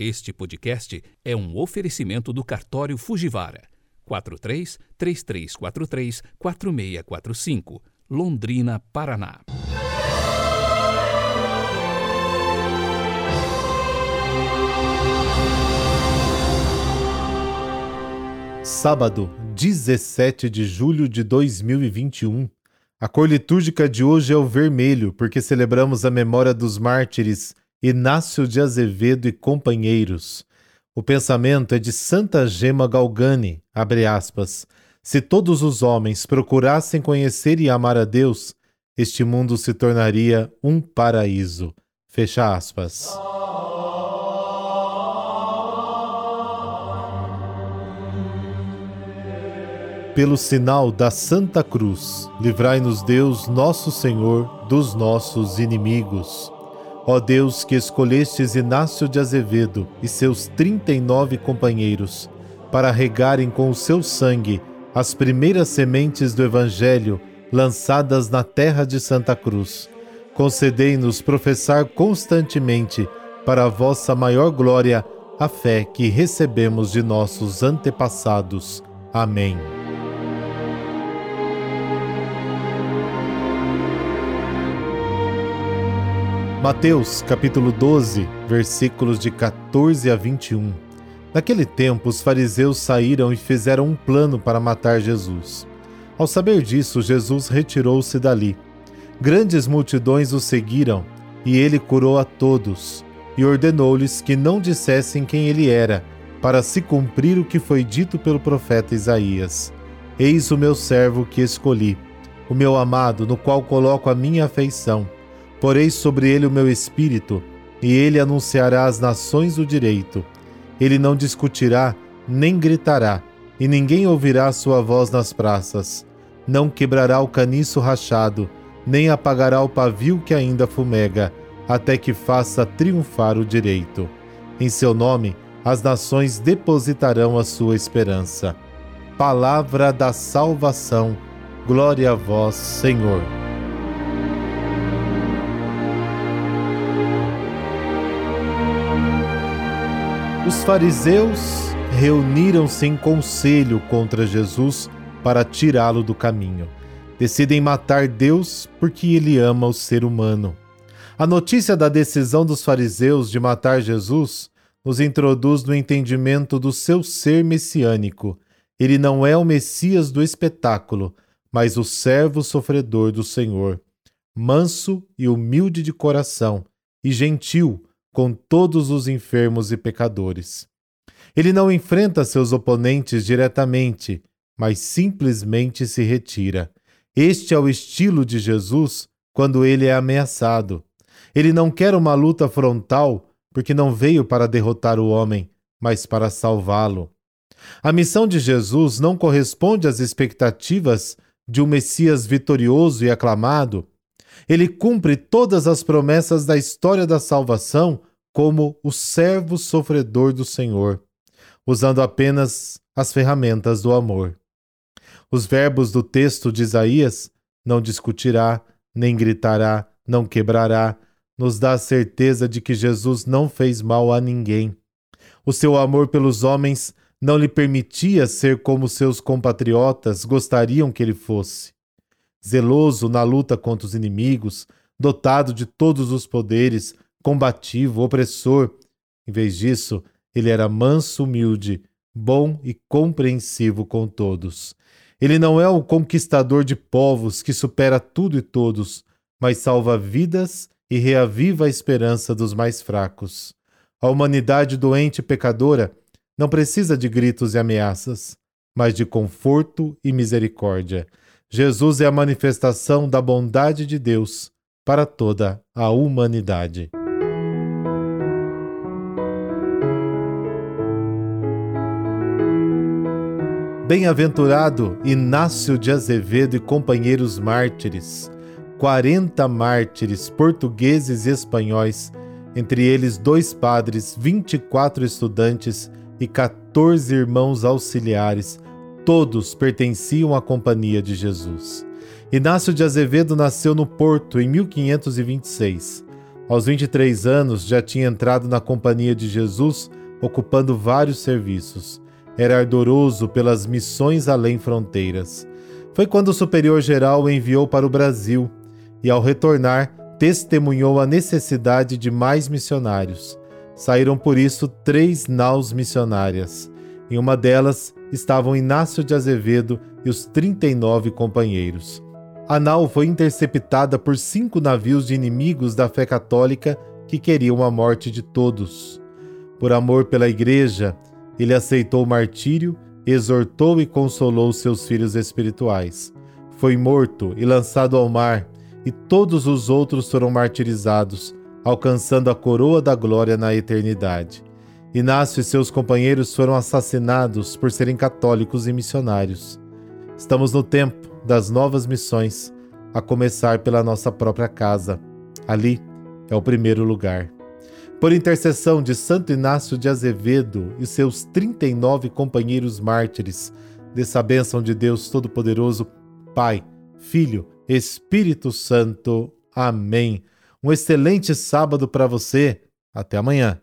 Este podcast é um oferecimento do cartório Fujivara. 43 3343 4645, Londrina, Paraná. Sábado, 17 de julho de 2021. A cor litúrgica de hoje é o vermelho, porque celebramos a memória dos mártires Inácio de Azevedo e companheiros. O pensamento é de Santa Gema Galgani, abre aspas. Se todos os homens procurassem conhecer e amar a Deus, este mundo se tornaria um paraíso. Fecha aspas. Pelo sinal da Santa Cruz, livrai-nos Deus, nosso Senhor, dos nossos inimigos. Ó Deus, que escolhestes Inácio de Azevedo e seus trinta e nove companheiros para regarem com o seu sangue as primeiras sementes do Evangelho lançadas na terra de Santa Cruz, concedei-nos professar constantemente, para a vossa maior glória, a fé que recebemos de nossos antepassados. Amém. Mateus capítulo 12, versículos de 14 a 21. Naquele tempo, os fariseus saíram e fizeram um plano para matar Jesus. Ao saber disso, Jesus retirou-se dali. Grandes multidões o seguiram, e ele curou a todos, e ordenou-lhes que não dissessem quem ele era, para se cumprir o que foi dito pelo profeta Isaías: Eis o meu servo que escolhi, o meu amado, no qual coloco a minha afeição Porei sobre ele o meu espírito, e ele anunciará às nações o direito. Ele não discutirá, nem gritará, e ninguém ouvirá sua voz nas praças. Não quebrará o caniço rachado, nem apagará o pavio que ainda fumega, até que faça triunfar o direito. Em seu nome, as nações depositarão a sua esperança. Palavra da salvação. Glória a vós, Senhor. Os fariseus reuniram-se em conselho contra Jesus para tirá-lo do caminho. Decidem matar Deus porque ele ama o ser humano. A notícia da decisão dos fariseus de matar Jesus nos introduz no entendimento do seu ser messiânico. Ele não é o Messias do espetáculo, mas o servo sofredor do Senhor, manso e humilde de coração, e gentil, com todos os enfermos e pecadores. Ele não enfrenta seus oponentes diretamente, mas simplesmente se retira. Este é o estilo de Jesus quando ele é ameaçado. Ele não quer uma luta frontal, porque não veio para derrotar o homem, mas para salvá-lo. A missão de Jesus não corresponde às expectativas de um Messias vitorioso e aclamado. Ele cumpre todas as promessas da história da salvação como o servo sofredor do Senhor, usando apenas as ferramentas do amor. Os verbos do texto de Isaías, não discutirá, nem gritará, não quebrará, nos dá a certeza de que Jesus não fez mal a ninguém. O seu amor pelos homens não lhe permitia ser como seus compatriotas gostariam que ele fosse. Zeloso na luta contra os inimigos, dotado de todos os poderes, combativo, opressor. Em vez disso, ele era manso, humilde, bom e compreensivo com todos. Ele não é o conquistador de povos que supera tudo e todos, mas salva vidas e reaviva a esperança dos mais fracos. A humanidade doente e pecadora não precisa de gritos e ameaças, mas de conforto e misericórdia. Jesus é a manifestação da bondade de Deus para toda a humanidade. Bem-aventurado Inácio de Azevedo e companheiros mártires, 40 mártires portugueses e espanhóis, entre eles dois padres, 24 estudantes e 14 irmãos auxiliares, todos pertenciam à Companhia de Jesus. Inácio de Azevedo nasceu no Porto em 1526. Aos 23 anos já tinha entrado na companhia de Jesus, ocupando vários serviços. Era ardoroso pelas missões além fronteiras. Foi quando o superior geral o enviou para o Brasil e, ao retornar, testemunhou a necessidade de mais missionários. Saíram por isso três naus missionárias. Em uma delas estavam Inácio de Azevedo e os 39 companheiros. A nau foi interceptada por cinco navios de inimigos da fé católica que queriam a morte de todos. Por amor pela Igreja, ele aceitou o martírio, exortou e consolou seus filhos espirituais. Foi morto e lançado ao mar e todos os outros foram martirizados, alcançando a coroa da glória na eternidade. Inácio e seus companheiros foram assassinados por serem católicos e missionários. Estamos no tempo das novas missões, a começar pela nossa própria casa. Ali é o primeiro lugar. Por intercessão de Santo Inácio de Azevedo e seus 39 companheiros mártires, dessa bênção de Deus Todo-Poderoso, Pai, Filho Espírito Santo. Amém. Um excelente sábado para você. Até amanhã.